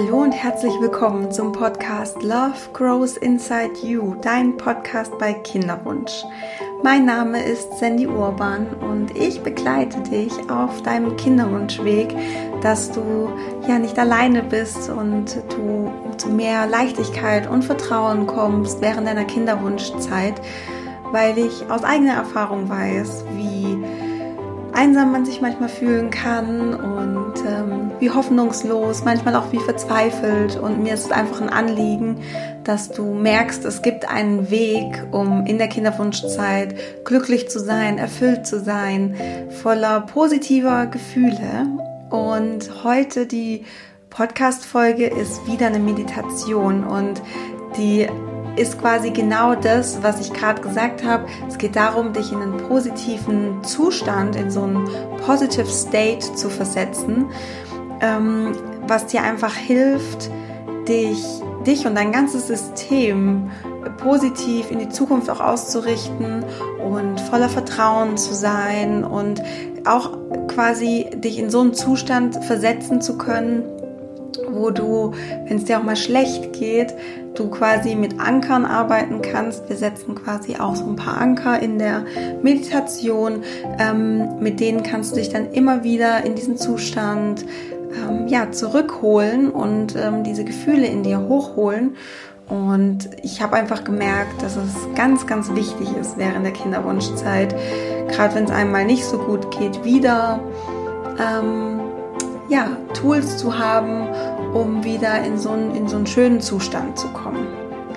Hallo und herzlich willkommen zum Podcast Love Grows Inside You, dein Podcast bei Kinderwunsch. Mein Name ist Sandy Urban und ich begleite dich auf deinem Kinderwunschweg, dass du ja nicht alleine bist und du zu mehr Leichtigkeit und Vertrauen kommst während deiner Kinderwunschzeit, weil ich aus eigener Erfahrung weiß, wie einsam man sich manchmal fühlen kann und ähm, wie hoffnungslos, manchmal auch wie verzweifelt. Und mir ist es einfach ein Anliegen, dass du merkst, es gibt einen Weg, um in der Kinderwunschzeit glücklich zu sein, erfüllt zu sein, voller positiver Gefühle. Und heute die Podcast-Folge ist wieder eine Meditation und die ist quasi genau das, was ich gerade gesagt habe. Es geht darum, dich in einen positiven Zustand, in so einen positive State zu versetzen, ähm, was dir einfach hilft, dich, dich und dein ganzes System positiv in die Zukunft auch auszurichten und voller Vertrauen zu sein und auch quasi dich in so einen Zustand versetzen zu können, wo du, wenn es dir auch mal schlecht geht, du quasi mit Ankern arbeiten kannst. Wir setzen quasi auch so ein paar Anker in der Meditation. Ähm, mit denen kannst du dich dann immer wieder in diesen Zustand ähm, ja, zurückholen und ähm, diese Gefühle in dir hochholen. Und ich habe einfach gemerkt, dass es ganz, ganz wichtig ist während der Kinderwunschzeit, gerade wenn es einem mal nicht so gut geht, wieder ähm, ja, Tools zu haben, um wieder in so, einen, in so einen schönen Zustand zu kommen.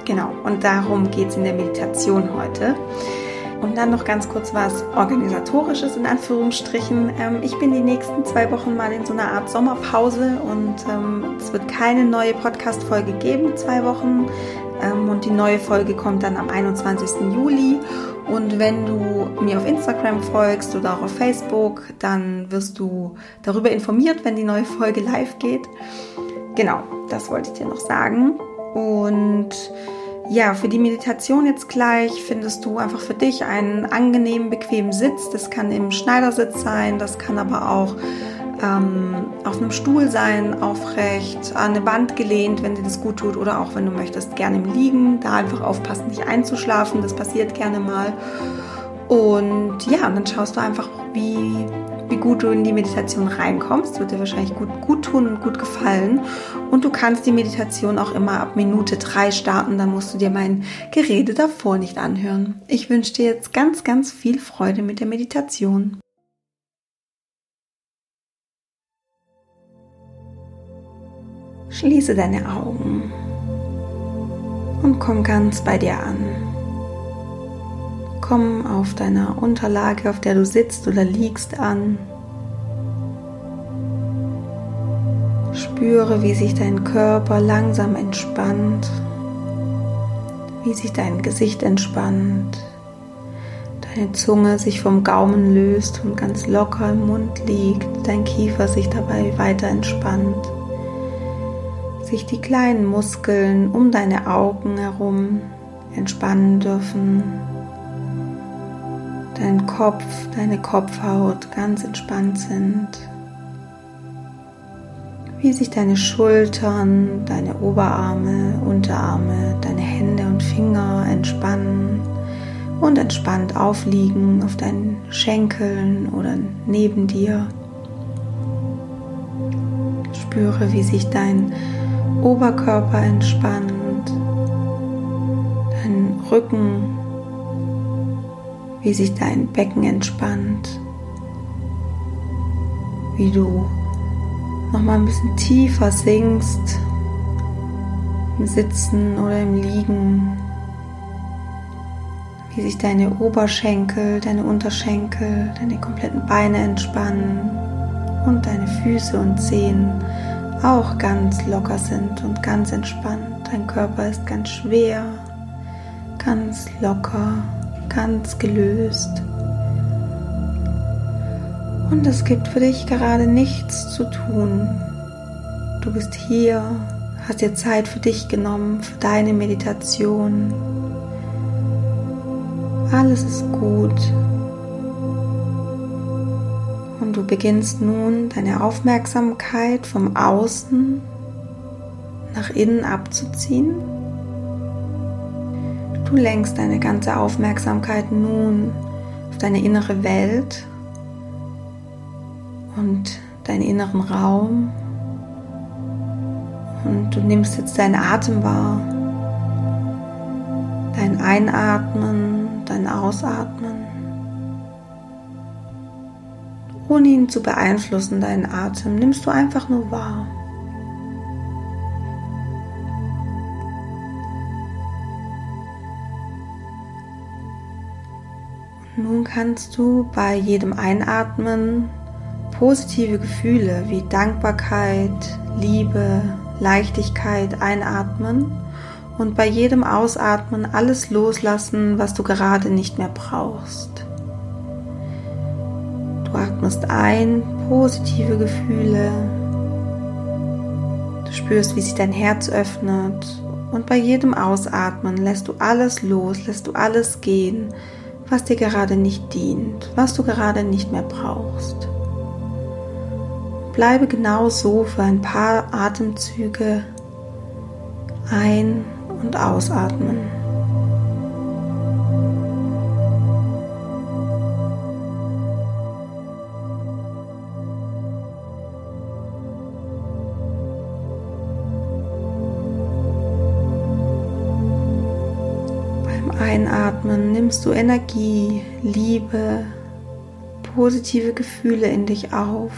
Genau, und darum geht es in der Meditation heute. Und dann noch ganz kurz was Organisatorisches in Anführungsstrichen. Ähm, ich bin die nächsten zwei Wochen mal in so einer Art Sommerpause und ähm, es wird keine neue Podcast-Folge geben, zwei Wochen. Ähm, und die neue Folge kommt dann am 21. Juli. Und wenn du mir auf Instagram folgst oder auch auf Facebook, dann wirst du darüber informiert, wenn die neue Folge live geht. Genau, das wollte ich dir noch sagen. Und ja, für die Meditation jetzt gleich findest du einfach für dich einen angenehmen, bequemen Sitz. Das kann im Schneidersitz sein, das kann aber auch ähm, auf einem Stuhl sein, aufrecht, an eine Wand gelehnt, wenn dir das gut tut, oder auch wenn du möchtest, gerne im Liegen. Da einfach aufpassen, nicht einzuschlafen, das passiert gerne mal. Und ja, dann schaust du einfach, wie, wie gut du in die Meditation reinkommst. Wird dir wahrscheinlich gut, gut tun und gut gefallen. Und du kannst die Meditation auch immer ab Minute drei starten. Dann musst du dir mein Gerede davor nicht anhören. Ich wünsche dir jetzt ganz, ganz viel Freude mit der Meditation. Schließe deine Augen und komm ganz bei dir an. Komm auf deiner Unterlage, auf der du sitzt oder liegst, an. Spüre, wie sich dein Körper langsam entspannt, wie sich dein Gesicht entspannt, deine Zunge sich vom Gaumen löst und ganz locker im Mund liegt, dein Kiefer sich dabei weiter entspannt sich die kleinen Muskeln um deine Augen herum entspannen dürfen. Dein Kopf, deine Kopfhaut ganz entspannt sind. Wie sich deine Schultern, deine Oberarme, Unterarme, deine Hände und Finger entspannen und entspannt aufliegen auf deinen Schenkeln oder neben dir. Spüre, wie sich dein Oberkörper entspannt, dein Rücken, wie sich dein Becken entspannt, wie du noch mal ein bisschen tiefer sinkst im Sitzen oder im Liegen, wie sich deine Oberschenkel, deine Unterschenkel, deine kompletten Beine entspannen und deine Füße und Zehen auch ganz locker sind und ganz entspannt. Dein Körper ist ganz schwer, ganz locker, ganz gelöst. Und es gibt für dich gerade nichts zu tun. Du bist hier, hast dir Zeit für dich genommen, für deine Meditation. Alles ist gut. Und du beginnst nun deine Aufmerksamkeit vom Außen nach innen abzuziehen. Du lenkst deine ganze Aufmerksamkeit nun auf deine innere Welt und deinen inneren Raum. Und du nimmst jetzt deinen Atem wahr, dein Einatmen, dein Ausatmen. Ohne ihn zu beeinflussen, deinen Atem, nimmst du einfach nur wahr. Kannst du bei jedem Einatmen positive Gefühle wie Dankbarkeit, Liebe, Leichtigkeit einatmen und bei jedem Ausatmen alles loslassen, was du gerade nicht mehr brauchst. Du atmest ein, positive Gefühle. Du spürst, wie sich dein Herz öffnet und bei jedem Ausatmen lässt du alles los, lässt du alles gehen, was dir gerade nicht dient, was du gerade nicht mehr brauchst. Bleibe genau so für ein paar Atemzüge ein- und ausatmen. Einatmen nimmst du Energie, Liebe, positive Gefühle in dich auf.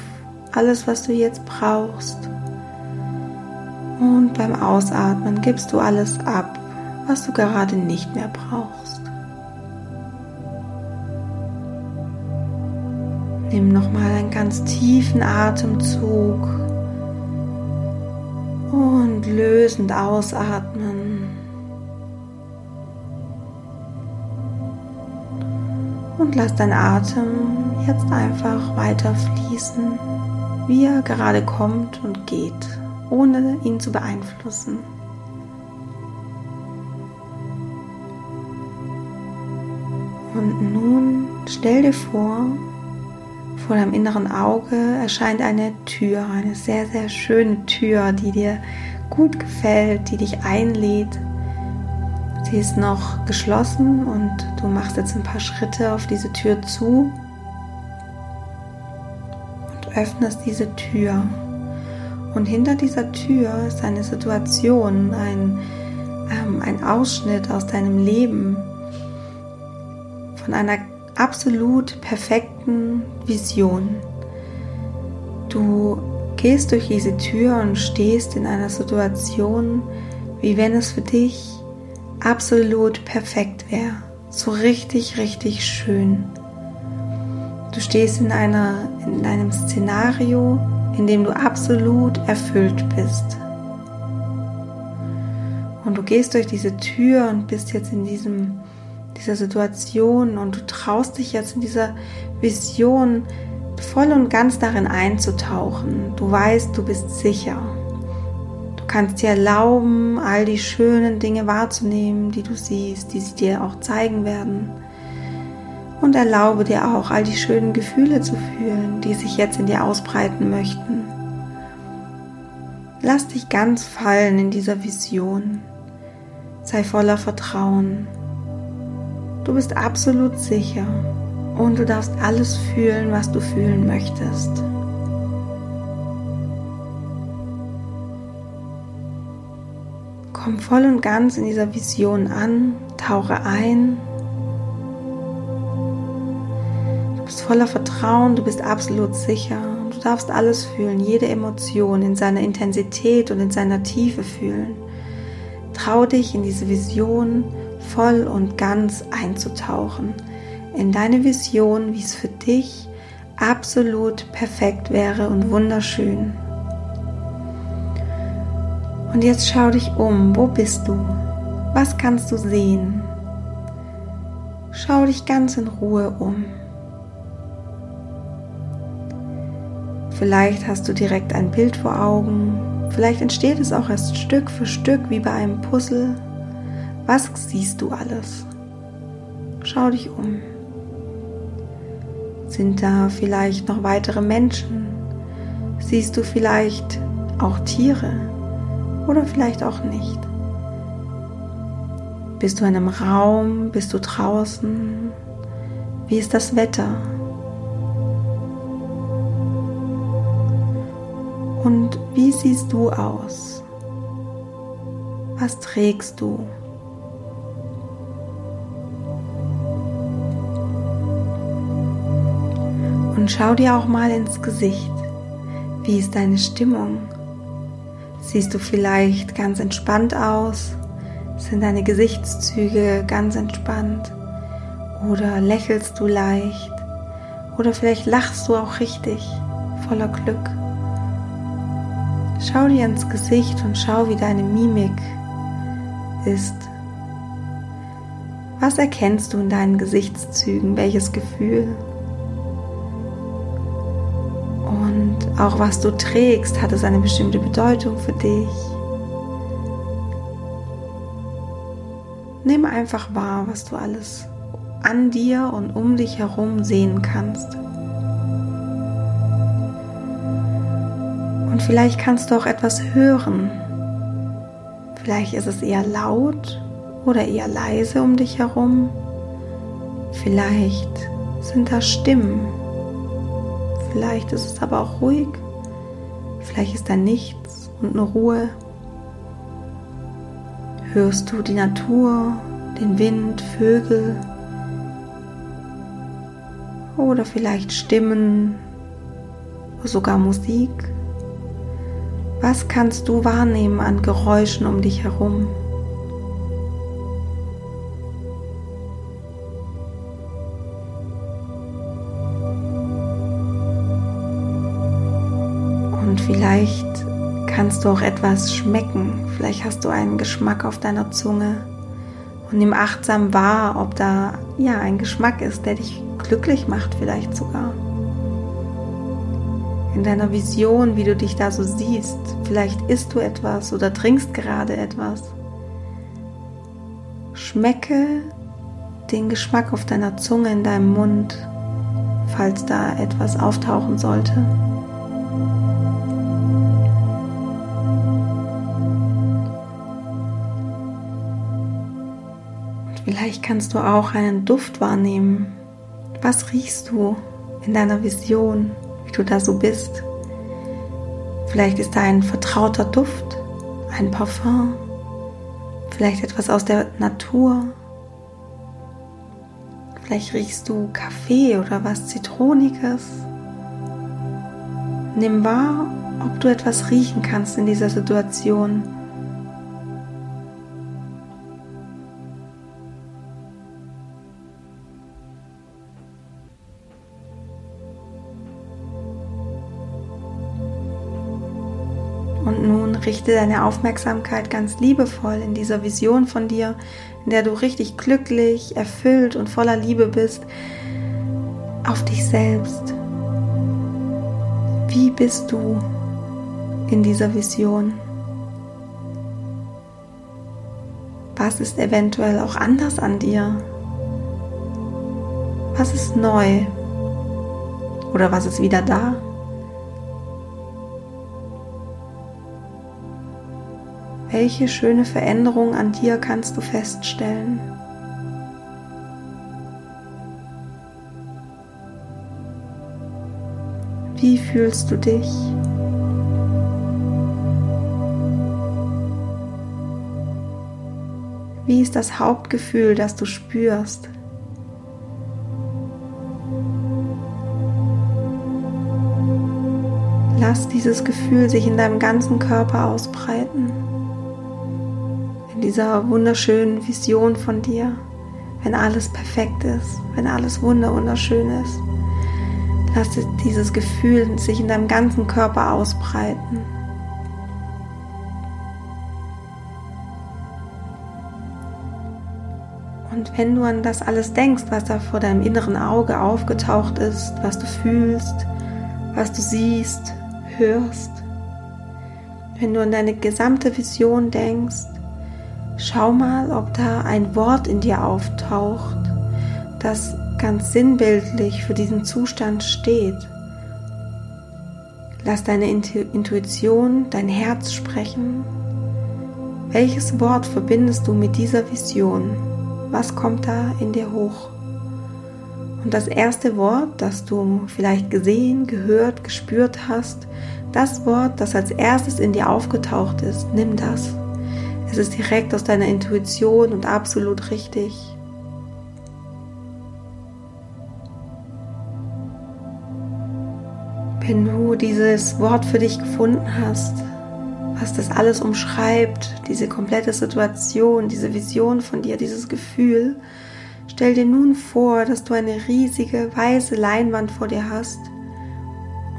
Alles, was du jetzt brauchst. Und beim Ausatmen gibst du alles ab, was du gerade nicht mehr brauchst. Nimm nochmal einen ganz tiefen Atemzug und lösend ausatmen. Und lass dein Atem jetzt einfach weiter fließen, wie er gerade kommt und geht, ohne ihn zu beeinflussen. Und nun stell dir vor, vor deinem inneren Auge erscheint eine Tür, eine sehr, sehr schöne Tür, die dir gut gefällt, die dich einlädt Sie ist noch geschlossen und du machst jetzt ein paar Schritte auf diese Tür zu und öffnest diese Tür. Und hinter dieser Tür ist eine Situation, ein, ähm, ein Ausschnitt aus deinem Leben von einer absolut perfekten Vision. Du gehst durch diese Tür und stehst in einer Situation, wie wenn es für dich absolut perfekt wäre. So richtig, richtig schön. Du stehst in, einer, in einem Szenario, in dem du absolut erfüllt bist. Und du gehst durch diese Tür und bist jetzt in diesem, dieser Situation und du traust dich jetzt in dieser Vision voll und ganz darin einzutauchen. Du weißt, du bist sicher kannst dir erlauben, all die schönen Dinge wahrzunehmen, die du siehst, die sie dir auch zeigen werden. Und erlaube dir auch, all die schönen Gefühle zu fühlen, die sich jetzt in dir ausbreiten möchten. Lass dich ganz fallen in dieser Vision. Sei voller Vertrauen. Du bist absolut sicher und du darfst alles fühlen, was du fühlen möchtest. Komm voll und ganz in dieser Vision an, tauche ein. Du bist voller Vertrauen, du bist absolut sicher. Du darfst alles fühlen, jede Emotion in seiner Intensität und in seiner Tiefe fühlen. Trau dich in diese Vision voll und ganz einzutauchen. In deine Vision, wie es für dich absolut perfekt wäre und wunderschön. Und jetzt schau dich um. Wo bist du? Was kannst du sehen? Schau dich ganz in Ruhe um. Vielleicht hast du direkt ein Bild vor Augen. Vielleicht entsteht es auch erst Stück für Stück wie bei einem Puzzle. Was siehst du alles? Schau dich um. Sind da vielleicht noch weitere Menschen? Siehst du vielleicht auch Tiere? Oder vielleicht auch nicht. Bist du in einem Raum? Bist du draußen? Wie ist das Wetter? Und wie siehst du aus? Was trägst du? Und schau dir auch mal ins Gesicht. Wie ist deine Stimmung? Siehst du vielleicht ganz entspannt aus? Sind deine Gesichtszüge ganz entspannt? Oder lächelst du leicht? Oder vielleicht lachst du auch richtig, voller Glück. Schau dir ins Gesicht und schau, wie deine Mimik ist. Was erkennst du in deinen Gesichtszügen? Welches Gefühl? Auch was du trägst, hat es eine bestimmte Bedeutung für dich. Nimm einfach wahr, was du alles an dir und um dich herum sehen kannst. Und vielleicht kannst du auch etwas hören. Vielleicht ist es eher laut oder eher leise um dich herum. Vielleicht sind da Stimmen. Vielleicht ist es aber auch ruhig. Vielleicht ist da nichts und nur Ruhe. Hörst du die Natur, den Wind, Vögel oder vielleicht Stimmen, sogar Musik? Was kannst du wahrnehmen an Geräuschen um dich herum? Vielleicht kannst du auch etwas schmecken. Vielleicht hast du einen Geschmack auf deiner Zunge und nimm achtsam wahr, ob da ja ein Geschmack ist, der dich glücklich macht, vielleicht sogar. In deiner Vision, wie du dich da so siehst, vielleicht isst du etwas oder trinkst gerade etwas. Schmecke den Geschmack auf deiner Zunge in deinem Mund, falls da etwas auftauchen sollte. Vielleicht kannst du auch einen Duft wahrnehmen. Was riechst du in deiner Vision, wie du da so bist? Vielleicht ist da ein vertrauter Duft, ein Parfum, vielleicht etwas aus der Natur. Vielleicht riechst du Kaffee oder was Zitroniges. Nimm wahr, ob du etwas riechen kannst in dieser Situation richte deine Aufmerksamkeit ganz liebevoll in dieser Vision von dir, in der du richtig glücklich, erfüllt und voller Liebe bist, auf dich selbst. Wie bist du in dieser Vision? Was ist eventuell auch anders an dir? Was ist neu? Oder was ist wieder da? Welche schöne Veränderung an dir kannst du feststellen? Wie fühlst du dich? Wie ist das Hauptgefühl, das du spürst? Lass dieses Gefühl sich in deinem ganzen Körper ausbreiten dieser wunderschönen Vision von dir, wenn alles perfekt ist, wenn alles wunderschön ist. Lass dieses Gefühl sich in deinem ganzen Körper ausbreiten. Und wenn du an das alles denkst, was da vor deinem inneren Auge aufgetaucht ist, was du fühlst, was du siehst, hörst, wenn du an deine gesamte Vision denkst, Schau mal, ob da ein Wort in dir auftaucht, das ganz sinnbildlich für diesen Zustand steht. Lass deine Intuition, dein Herz sprechen Welches Wort verbindest du mit dieser Vision? Was kommt da in dir hoch? Und das erste Wort, das du vielleicht gesehen, gehört, gespürt hast, das Wort, das als erstes in dir aufgetaucht ist, nimm das. Es ist direkt aus deiner Intuition und absolut richtig. Wenn du dieses Wort für dich gefunden hast, was das alles umschreibt, diese komplette Situation, diese Vision von dir, dieses Gefühl, stell dir nun vor, dass du eine riesige weiße Leinwand vor dir hast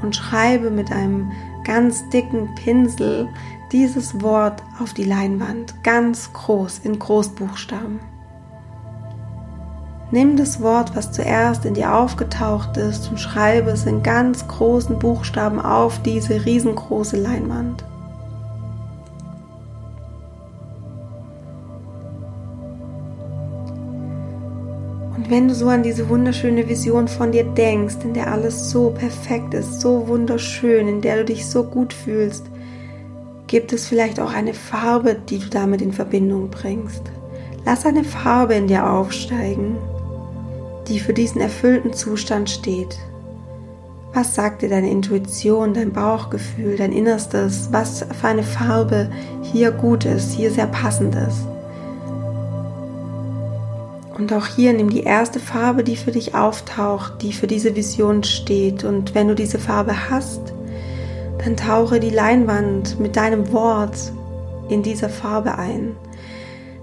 und schreibe mit einem ganz dicken Pinsel dieses Wort auf die Leinwand, ganz groß in Großbuchstaben. Nimm das Wort, was zuerst in dir aufgetaucht ist, und schreibe es in ganz großen Buchstaben auf diese riesengroße Leinwand. Und wenn du so an diese wunderschöne Vision von dir denkst, in der alles so perfekt ist, so wunderschön, in der du dich so gut fühlst, gibt es vielleicht auch eine Farbe, die du damit in Verbindung bringst. Lass eine Farbe in dir aufsteigen, die für diesen erfüllten Zustand steht. Was sagt dir deine Intuition, dein Bauchgefühl, dein Innerstes, was für eine Farbe hier gut ist, hier sehr passend ist? Und auch hier nimm die erste Farbe, die für dich auftaucht, die für diese Vision steht. Und wenn du diese Farbe hast, dann tauche die Leinwand mit deinem Wort in diese Farbe ein.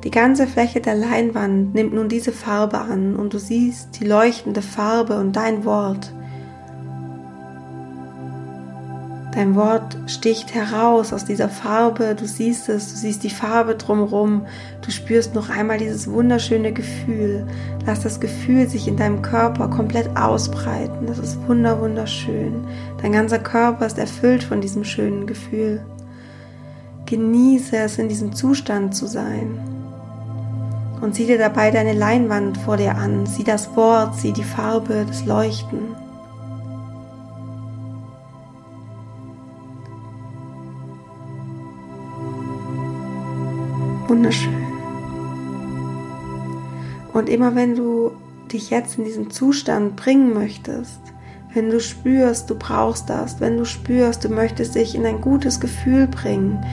Die ganze Fläche der Leinwand nimmt nun diese Farbe an und du siehst die leuchtende Farbe und dein Wort Dein Wort sticht heraus aus dieser Farbe, du siehst es, du siehst die Farbe drumherum, du spürst noch einmal dieses wunderschöne Gefühl. Lass das Gefühl sich in deinem Körper komplett ausbreiten. Das ist wunder wunderschön. Dein ganzer Körper ist erfüllt von diesem schönen Gefühl. Genieße es, in diesem Zustand zu sein. Und sieh dir dabei deine Leinwand vor dir an. Sieh das Wort, sieh die Farbe, das Leuchten. Und immer wenn du dich jetzt in diesen Zustand bringen möchtest, wenn du spürst, du brauchst das, wenn du spürst, du möchtest dich in ein gutes Gefühl bringen,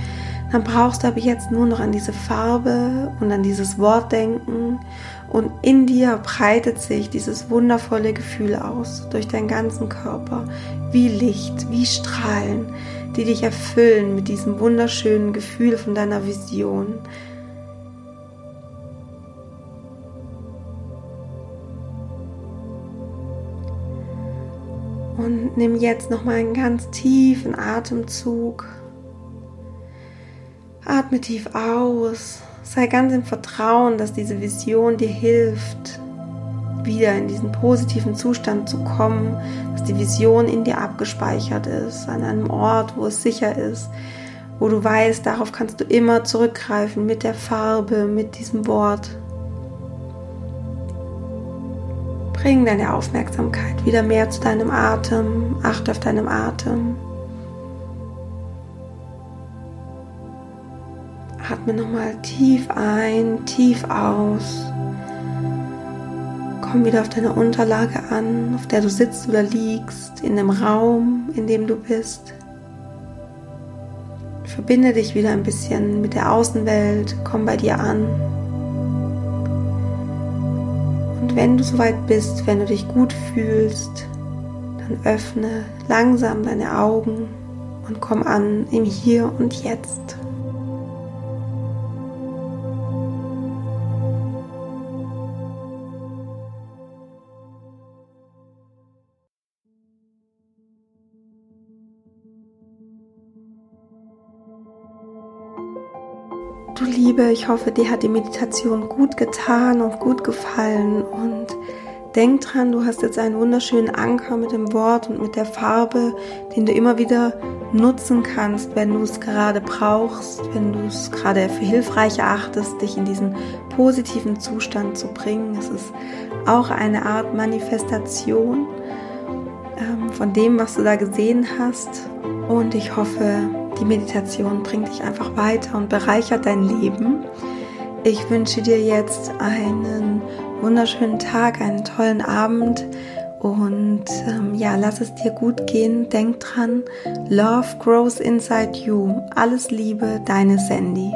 dann brauchst du aber jetzt nur noch an diese Farbe und an dieses Wort denken. Und in dir breitet sich dieses wundervolle Gefühl aus durch deinen ganzen Körper, wie Licht, wie Strahlen, die dich erfüllen mit diesem wunderschönen Gefühl von deiner Vision, Nimm jetzt noch mal einen ganz tiefen Atemzug. Atme tief aus. Sei ganz im Vertrauen, dass diese Vision dir hilft, wieder in diesen positiven Zustand zu kommen, dass die Vision in dir abgespeichert ist, an einem Ort, wo es sicher ist, wo du weißt, darauf kannst du immer zurückgreifen mit der Farbe, mit diesem Wort. Bring deine Aufmerksamkeit wieder mehr zu deinem Atem. Achte auf deinem Atem. Atme nochmal tief ein, tief aus. Komm wieder auf deine Unterlage an, auf der du sitzt oder liegst, in dem Raum, in dem du bist. Verbinde dich wieder ein bisschen mit der Außenwelt, komm bei dir an. Wenn du soweit bist, wenn du dich gut fühlst, dann öffne langsam deine Augen und komm an im Hier und Jetzt. Liebe, ich hoffe, dir hat die Meditation gut getan und gut gefallen und denk dran, du hast jetzt einen wunderschönen Anker mit dem Wort und mit der Farbe, den du immer wieder nutzen kannst, wenn du es gerade brauchst, wenn du es gerade für hilfreich erachtest, dich in diesen positiven Zustand zu bringen. Es ist auch eine Art Manifestation ähm, von dem, was du da gesehen hast und ich hoffe, die Meditation bringt dich einfach weiter und bereichert dein Leben. Ich wünsche dir jetzt einen wunderschönen Tag, einen tollen Abend und ähm, ja, lass es dir gut gehen. Denk dran, Love grows inside you. Alles Liebe, deine Sandy.